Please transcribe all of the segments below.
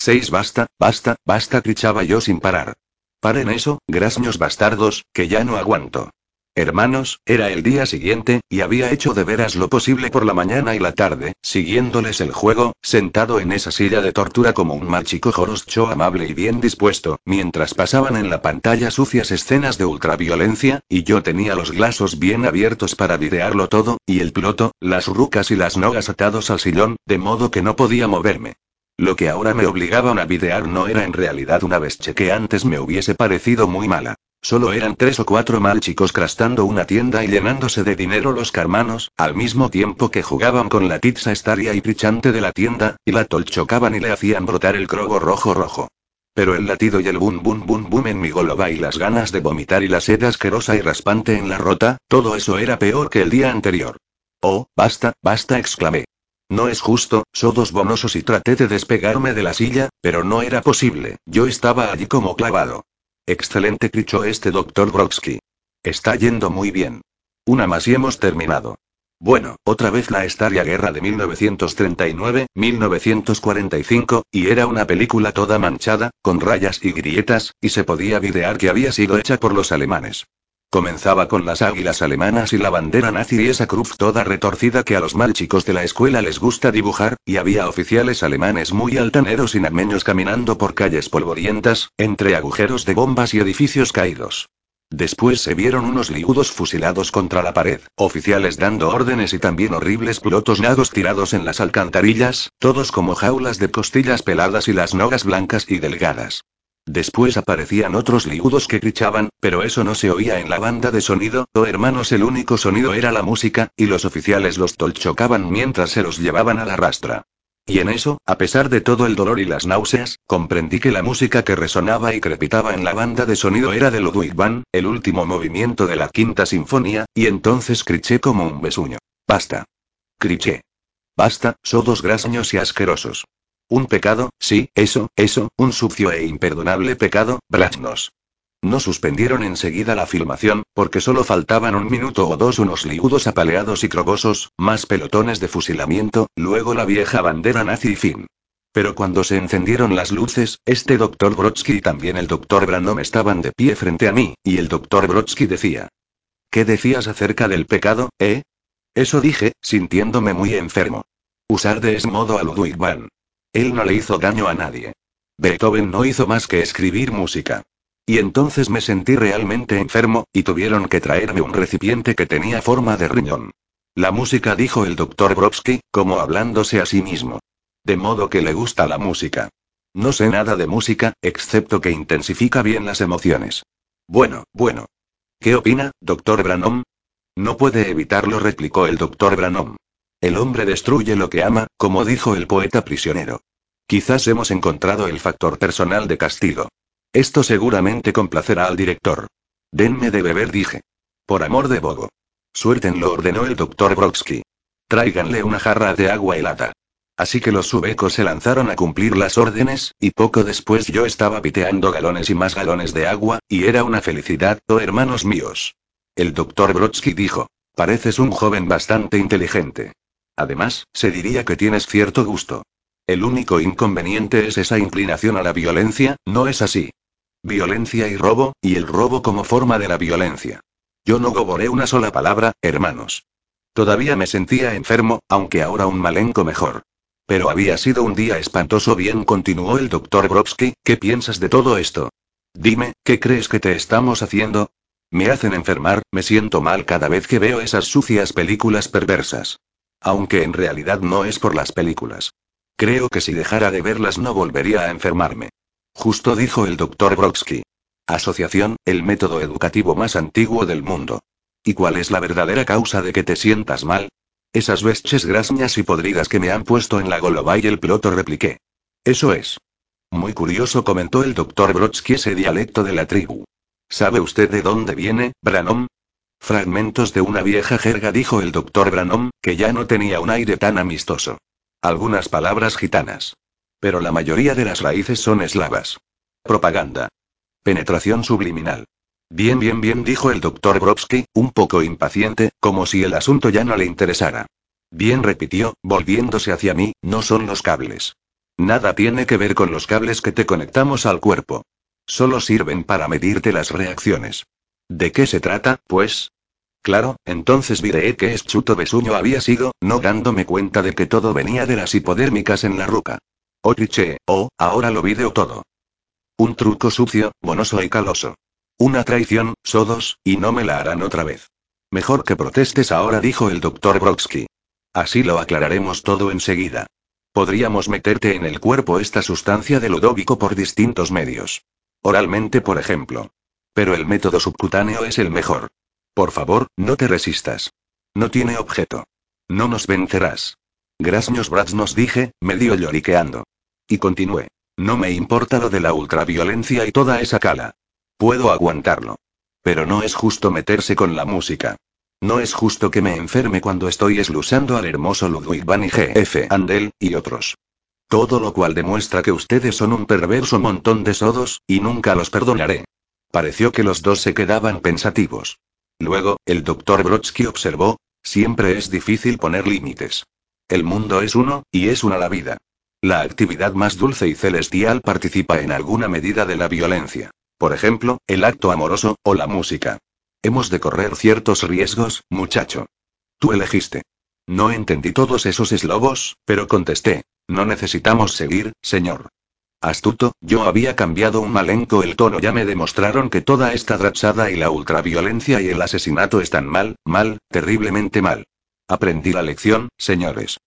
Seis basta, basta, basta, gritaba yo sin parar. Paren eso, grasños bastardos, que ya no aguanto. Hermanos, era el día siguiente, y había hecho de veras lo posible por la mañana y la tarde, siguiéndoles el juego, sentado en esa silla de tortura como un mal chico joroscho amable y bien dispuesto, mientras pasaban en la pantalla sucias escenas de ultraviolencia, y yo tenía los glasos bien abiertos para videarlo todo, y el piloto, las rucas y las nogas atados al sillón, de modo que no podía moverme. Lo que ahora me obligaban a videar no era en realidad una besche que antes me hubiese parecido muy mala. Solo eran tres o cuatro mal chicos crastando una tienda y llenándose de dinero los carmanos, al mismo tiempo que jugaban con la pizza estaria y prichante de la tienda, y la tolchocaban y le hacían brotar el crogo rojo rojo. Pero el latido y el bum bum bum bum en mi goloba y las ganas de vomitar y la sed asquerosa y raspante en la rota, todo eso era peor que el día anterior. Oh, basta, basta, exclamé. No es justo, sodos bonosos y traté de despegarme de la silla, pero no era posible, yo estaba allí como clavado. Excelente, crichó este doctor Brodsky. Está yendo muy bien. Una más y hemos terminado. Bueno, otra vez la estaria guerra de 1939, 1945, y era una película toda manchada, con rayas y grietas, y se podía videar que había sido hecha por los alemanes. Comenzaba con las águilas alemanas y la bandera nazi y esa cruz toda retorcida que a los mal chicos de la escuela les gusta dibujar, y había oficiales alemanes muy altaneros y nameños caminando por calles polvorientas, entre agujeros de bombas y edificios caídos. Después se vieron unos liudos fusilados contra la pared, oficiales dando órdenes y también horribles pilotos nagos tirados en las alcantarillas, todos como jaulas de costillas peladas y las nogas blancas y delgadas. Después aparecían otros liudos que grichaban, pero eso no se oía en la banda de sonido, oh hermanos el único sonido era la música, y los oficiales los tolchocaban mientras se los llevaban a la rastra. Y en eso, a pesar de todo el dolor y las náuseas, comprendí que la música que resonaba y crepitaba en la banda de sonido era de Ludwig van, el último movimiento de la quinta sinfonía, y entonces criché como un besuño. Basta. Criché. Basta, sodos grasños y asquerosos. Un pecado, sí, eso, eso, un sucio e imperdonable pecado, Blasnos. No suspendieron enseguida la filmación, porque solo faltaban un minuto o dos unos liudos apaleados y crogosos, más pelotones de fusilamiento, luego la vieja bandera nazi y fin. Pero cuando se encendieron las luces, este doctor Brodsky y también el doctor Brandom estaban de pie frente a mí, y el doctor Brodsky decía. ¿Qué decías acerca del pecado, eh? Eso dije, sintiéndome muy enfermo. Usar de ese modo a Ludwig van. Él no le hizo daño a nadie. Beethoven no hizo más que escribir música. Y entonces me sentí realmente enfermo, y tuvieron que traerme un recipiente que tenía forma de riñón. La música, dijo el doctor Brodsky, como hablándose a sí mismo. De modo que le gusta la música. No sé nada de música, excepto que intensifica bien las emociones. Bueno, bueno. ¿Qué opina, doctor Branham? No puede evitarlo, replicó el doctor Branham. El hombre destruye lo que ama, como dijo el poeta prisionero. Quizás hemos encontrado el factor personal de castigo. Esto seguramente complacerá al director. Denme de beber, dije. Por amor de Bogo. Suéltenlo, ordenó el doctor Brodsky. Tráiganle una jarra de agua helada. Así que los subecos se lanzaron a cumplir las órdenes, y poco después yo estaba piteando galones y más galones de agua, y era una felicidad, oh hermanos míos. El doctor Brodsky dijo. Pareces un joven bastante inteligente. Además, se diría que tienes cierto gusto. El único inconveniente es esa inclinación a la violencia, ¿no es así? Violencia y robo, y el robo como forma de la violencia. Yo no goboré una sola palabra, hermanos. Todavía me sentía enfermo, aunque ahora un malenco mejor. Pero había sido un día espantoso bien, continuó el doctor Brodsky, ¿qué piensas de todo esto? Dime, ¿qué crees que te estamos haciendo? Me hacen enfermar, me siento mal cada vez que veo esas sucias películas perversas. Aunque en realidad no es por las películas. Creo que si dejara de verlas no volvería a enfermarme. Justo dijo el doctor Brodsky. Asociación, el método educativo más antiguo del mundo. ¿Y cuál es la verdadera causa de que te sientas mal? Esas vesches grasñas y podridas que me han puesto en la goloba y el piloto repliqué. Eso es. Muy curioso comentó el doctor Brodsky ese dialecto de la tribu. ¿Sabe usted de dónde viene, Branham? Fragmentos de una vieja jerga, dijo el doctor Branham, que ya no tenía un aire tan amistoso. Algunas palabras gitanas. Pero la mayoría de las raíces son eslavas. Propaganda. Penetración subliminal. Bien, bien, bien, dijo el doctor Brodsky, un poco impaciente, como si el asunto ya no le interesara. Bien, repitió, volviéndose hacia mí, no son los cables. Nada tiene que ver con los cables que te conectamos al cuerpo. Solo sirven para medirte las reacciones. ¿De qué se trata, pues? Claro, entonces viré que Chuto besuño había sido, no dándome cuenta de que todo venía de las hipodérmicas en la ruca. Oh, cliché, oh, ahora lo video todo. Un truco sucio, bonoso y caloso. Una traición, sodos, y no me la harán otra vez. Mejor que protestes ahora, dijo el doctor Brodsky. Así lo aclararemos todo enseguida. Podríamos meterte en el cuerpo esta sustancia de Ludovico por distintos medios. Oralmente, por ejemplo. Pero el método subcutáneo es el mejor. Por favor, no te resistas. No tiene objeto. No nos vencerás. Grasños Brats nos dije, medio lloriqueando. Y continué. No me importa lo de la ultraviolencia y toda esa cala. Puedo aguantarlo. Pero no es justo meterse con la música. No es justo que me enferme cuando estoy eslusando al hermoso Ludwig van G.F. Andel, y otros. Todo lo cual demuestra que ustedes son un perverso montón de sodos, y nunca los perdonaré. Pareció que los dos se quedaban pensativos. Luego, el doctor Brodsky observó, siempre es difícil poner límites. El mundo es uno, y es una la vida. La actividad más dulce y celestial participa en alguna medida de la violencia. Por ejemplo, el acto amoroso, o la música. Hemos de correr ciertos riesgos, muchacho. Tú elegiste. No entendí todos esos eslobos, pero contesté. No necesitamos seguir, señor. Astuto, yo había cambiado un malenco el tono. Ya me demostraron que toda esta drachada y la ultraviolencia y el asesinato están mal, mal, terriblemente mal. Aprendí la lección, señores.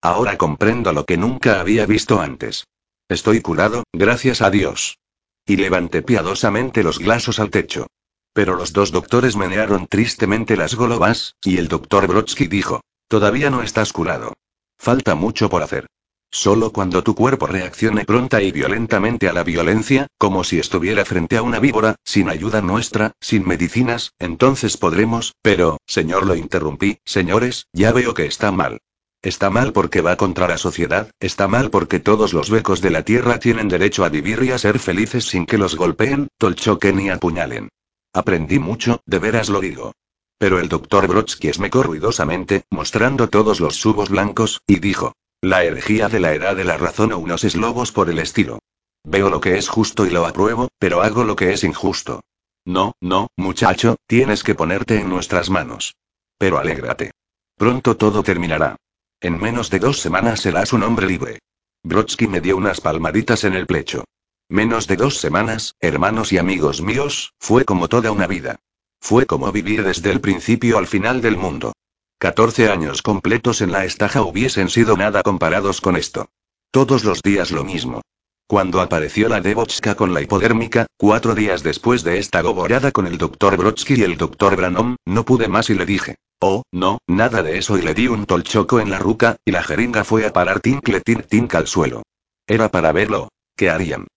Ahora comprendo lo que nunca había visto antes. Estoy curado, gracias a Dios. Y levanté piadosamente los glasos al techo. Pero los dos doctores menearon tristemente las golobas, y el doctor Brodsky dijo, Todavía no estás curado. Falta mucho por hacer. Solo cuando tu cuerpo reaccione pronta y violentamente a la violencia, como si estuviera frente a una víbora, sin ayuda nuestra, sin medicinas, entonces podremos, pero, señor lo interrumpí, señores, ya veo que está mal. Está mal porque va contra la sociedad, está mal porque todos los becos de la tierra tienen derecho a vivir y a ser felices sin que los golpeen, tolchoquen ni apuñalen. Aprendí mucho, de veras lo digo. Pero el doctor Brodsky esmecó ruidosamente, mostrando todos los subos blancos, y dijo: La herejía de la edad de la razón o unos eslobos por el estilo. Veo lo que es justo y lo apruebo, pero hago lo que es injusto. No, no, muchacho, tienes que ponerte en nuestras manos. Pero alégrate. Pronto todo terminará. En menos de dos semanas serás un hombre libre. Brodsky me dio unas palmaditas en el pecho. Menos de dos semanas, hermanos y amigos míos, fue como toda una vida. Fue como vivir desde el principio al final del mundo. 14 años completos en la estaja hubiesen sido nada comparados con esto. Todos los días lo mismo. Cuando apareció la Debochka con la hipodérmica, cuatro días después de esta goborada con el doctor Brodsky y el doctor Branham, no pude más y le dije, oh, no, nada de eso y le di un tolchoco en la ruca, y la jeringa fue a parar tincle tink al suelo. Era para verlo. ¿Qué harían?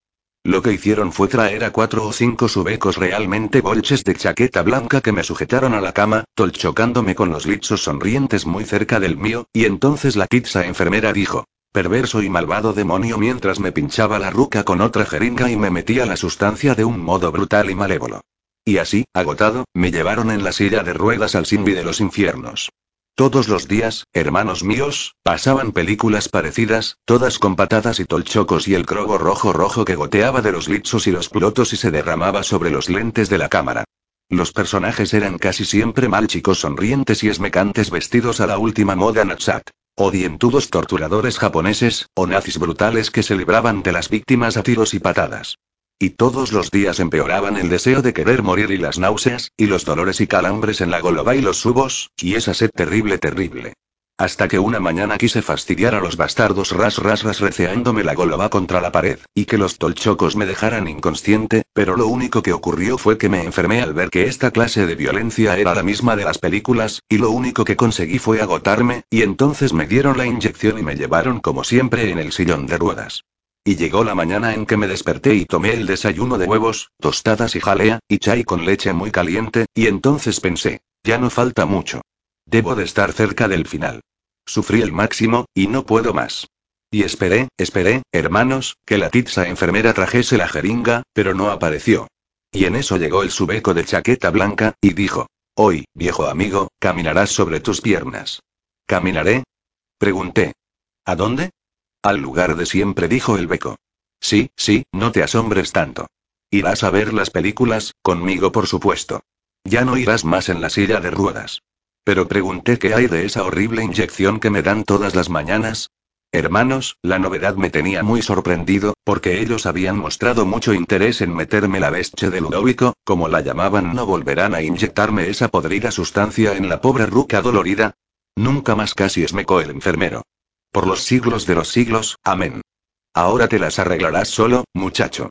Lo que hicieron fue traer a cuatro o cinco subecos realmente bolches de chaqueta blanca que me sujetaron a la cama, tolchocándome con los lichos sonrientes muy cerca del mío, y entonces la kitsa enfermera dijo, perverso y malvado demonio mientras me pinchaba la ruca con otra jeringa y me metía la sustancia de un modo brutal y malévolo. Y así, agotado, me llevaron en la silla de ruedas al Simbi de los infiernos. Todos los días, hermanos míos, pasaban películas parecidas, todas con patadas y tolchocos y el crogo rojo rojo que goteaba de los lichos y los plotos y se derramaba sobre los lentes de la cámara. Los personajes eran casi siempre mal chicos sonrientes y esmecantes vestidos a la última moda Natsat. O dientudos torturadores japoneses, o nazis brutales que se libraban de las víctimas a tiros y patadas. Y todos los días empeoraban el deseo de querer morir y las náuseas, y los dolores y calambres en la goloba y los subos, y esa sed terrible terrible. Hasta que una mañana quise fastidiar a los bastardos ras ras ras receándome la goloba contra la pared, y que los tolchocos me dejaran inconsciente, pero lo único que ocurrió fue que me enfermé al ver que esta clase de violencia era la misma de las películas, y lo único que conseguí fue agotarme, y entonces me dieron la inyección y me llevaron como siempre en el sillón de ruedas. Y llegó la mañana en que me desperté y tomé el desayuno de huevos, tostadas y jalea, y chai con leche muy caliente, y entonces pensé, ya no falta mucho. Debo de estar cerca del final. Sufrí el máximo, y no puedo más. Y esperé, esperé, hermanos, que la tiza enfermera trajese la jeringa, pero no apareció. Y en eso llegó el subeco de chaqueta blanca, y dijo, Hoy, viejo amigo, caminarás sobre tus piernas. ¿Caminaré? Pregunté. ¿A dónde? Al lugar de siempre, dijo el beco. Sí, sí, no te asombres tanto. Irás a ver las películas, conmigo por supuesto. Ya no irás más en la silla de ruedas. Pero pregunté qué hay de esa horrible inyección que me dan todas las mañanas. Hermanos, la novedad me tenía muy sorprendido, porque ellos habían mostrado mucho interés en meterme la bestia de Ludovico, como la llamaban, no volverán a inyectarme esa podrida sustancia en la pobre ruca dolorida. Nunca más casi esmecó el enfermero. Por los siglos de los siglos, amén. Ahora te las arreglarás solo, muchacho.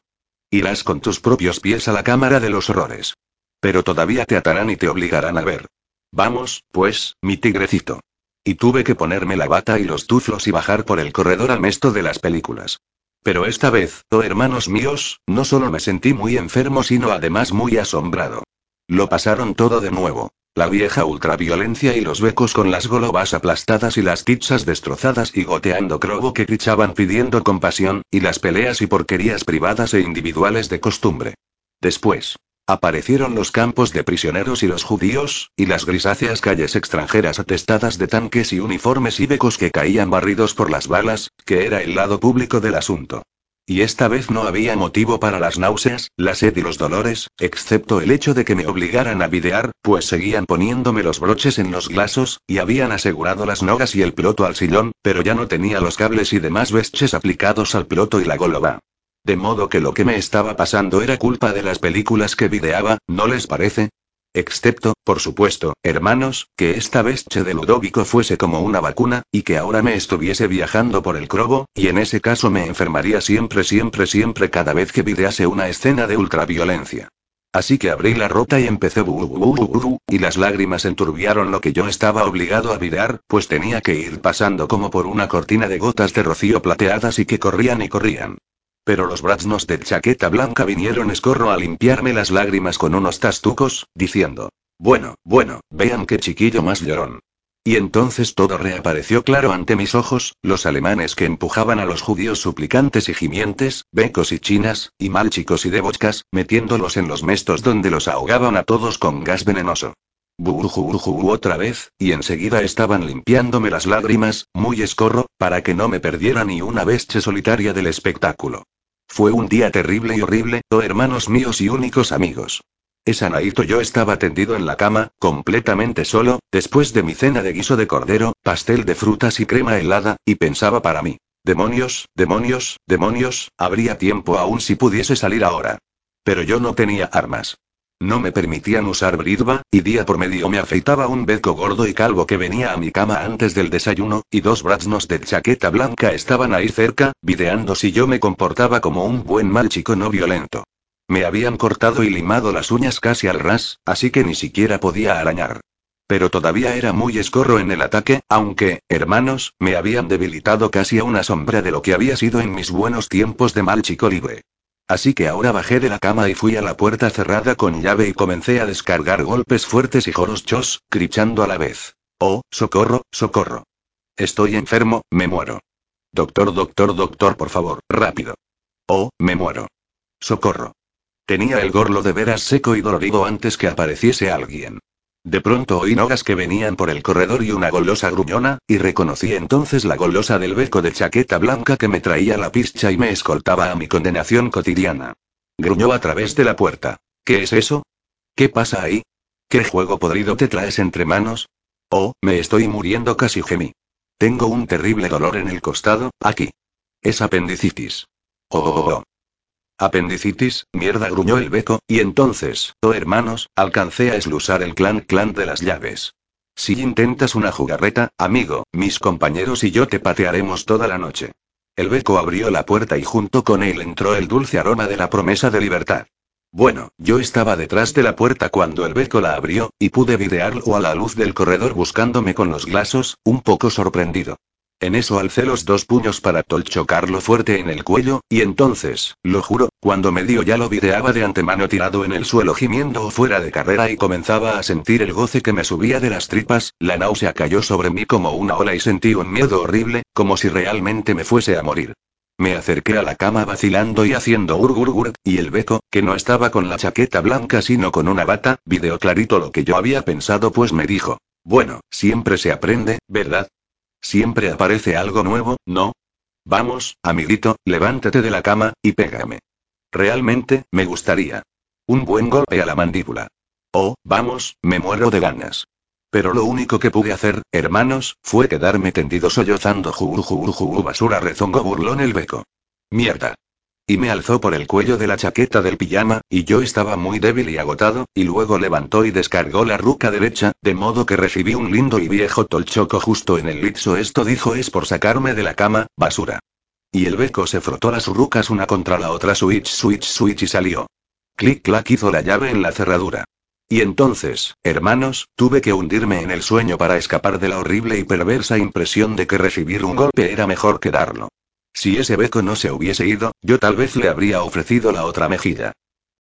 Irás con tus propios pies a la cámara de los horrores. Pero todavía te atarán y te obligarán a ver. Vamos, pues, mi tigrecito. Y tuve que ponerme la bata y los tuflos y bajar por el corredor almesto de las películas. Pero esta vez, oh hermanos míos, no solo me sentí muy enfermo, sino además muy asombrado. Lo pasaron todo de nuevo. La vieja ultraviolencia y los becos con las golobas aplastadas y las pizzas destrozadas y goteando crobo que grichaban pidiendo compasión, y las peleas y porquerías privadas e individuales de costumbre. Después. Aparecieron los campos de prisioneros y los judíos, y las grisáceas calles extranjeras atestadas de tanques y uniformes y becos que caían barridos por las balas, que era el lado público del asunto. Y esta vez no había motivo para las náuseas, la sed y los dolores, excepto el hecho de que me obligaran a videar, pues seguían poniéndome los broches en los glasos, y habían asegurado las nogas y el piloto al sillón, pero ya no tenía los cables y demás vesches aplicados al piloto y la goloba. De modo que lo que me estaba pasando era culpa de las películas que videaba, ¿no les parece? Excepto, por supuesto, hermanos, que esta bestia de Ludovico fuese como una vacuna, y que ahora me estuviese viajando por el crobo, y en ese caso me enfermaría siempre, siempre, siempre cada vez que videase una escena de ultraviolencia. Así que abrí la rota y empecé bu, y las lágrimas enturbiaron lo que yo estaba obligado a videar, pues tenía que ir pasando como por una cortina de gotas de rocío plateadas y que corrían y corrían. Pero los braznos de chaqueta blanca vinieron escorro a limpiarme las lágrimas con unos tastucos, diciendo: Bueno, bueno, vean qué chiquillo más llorón. Y entonces todo reapareció claro ante mis ojos, los alemanes que empujaban a los judíos suplicantes y gimientes, becos y chinas, y malchicos y debochcas, metiéndolos en los mestos donde los ahogaban a todos con gas venenoso. Bujujuju otra vez, y enseguida estaban limpiándome las lágrimas, muy escorro, para que no me perdiera ni una bestia solitaria del espectáculo. Fue un día terrible y horrible, oh hermanos míos y únicos amigos. Esa naito yo estaba tendido en la cama, completamente solo, después de mi cena de guiso de cordero, pastel de frutas y crema helada, y pensaba para mí. Demonios, demonios, demonios, habría tiempo aún si pudiese salir ahora. Pero yo no tenía armas. No me permitían usar bridva, y día por medio me afeitaba un beco gordo y calvo que venía a mi cama antes del desayuno, y dos braznos de chaqueta blanca estaban ahí cerca, videando si yo me comportaba como un buen mal chico no violento. Me habían cortado y limado las uñas casi al ras, así que ni siquiera podía arañar. Pero todavía era muy escorro en el ataque, aunque, hermanos, me habían debilitado casi a una sombra de lo que había sido en mis buenos tiempos de mal chico libre. Así que ahora bajé de la cama y fui a la puerta cerrada con llave y comencé a descargar golpes fuertes y chos, crichando a la vez. Oh, socorro, socorro. Estoy enfermo, me muero. Doctor, doctor, doctor, por favor, rápido. Oh, me muero. Socorro. Tenía el gorlo de veras seco y dolorido antes que apareciese alguien. De pronto oí nogas que venían por el corredor y una golosa gruñona, y reconocí entonces la golosa del beco de chaqueta blanca que me traía la pischa y me escoltaba a mi condenación cotidiana. Gruñó a través de la puerta. ¿Qué es eso? ¿Qué pasa ahí? ¿Qué juego podrido te traes entre manos? Oh, me estoy muriendo casi gemí. Tengo un terrible dolor en el costado, aquí. Es apendicitis. Oh, oh, oh. Apendicitis, mierda gruñó el beco, y entonces, oh hermanos, alcancé a eslusar el clan clan de las llaves. Si intentas una jugarreta, amigo, mis compañeros y yo te patearemos toda la noche. El beco abrió la puerta y junto con él entró el dulce aroma de la promesa de libertad. Bueno, yo estaba detrás de la puerta cuando el beco la abrió, y pude videarlo a la luz del corredor buscándome con los glasos, un poco sorprendido. En eso alcé los dos puños para tolchocarlo fuerte en el cuello, y entonces, lo juro, cuando me dio ya lo videaba de antemano tirado en el suelo gimiendo fuera de carrera y comenzaba a sentir el goce que me subía de las tripas, la náusea cayó sobre mí como una ola y sentí un miedo horrible, como si realmente me fuese a morir. Me acerqué a la cama vacilando y haciendo urgurgur, y el beco, que no estaba con la chaqueta blanca sino con una bata, videó clarito lo que yo había pensado pues me dijo. Bueno, siempre se aprende, ¿verdad? Siempre aparece algo nuevo, ¿no? Vamos, amiguito, levántate de la cama, y pégame. Realmente, me gustaría. Un buen golpe a la mandíbula. Oh, vamos, me muero de ganas. Pero lo único que pude hacer, hermanos, fue quedarme tendido sollozando jugu jugu jugu basura rezongo burlón el beco. Mierda. Y me alzó por el cuello de la chaqueta del pijama, y yo estaba muy débil y agotado, y luego levantó y descargó la ruca derecha, de modo que recibí un lindo y viejo tolchoco justo en el litso. Esto dijo es por sacarme de la cama, basura. Y el beco se frotó las rucas una contra la otra, switch, switch, switch y salió. Clic, clac hizo la llave en la cerradura. Y entonces, hermanos, tuve que hundirme en el sueño para escapar de la horrible y perversa impresión de que recibir un golpe era mejor que darlo. Si ese beco no se hubiese ido, yo tal vez le habría ofrecido la otra mejilla.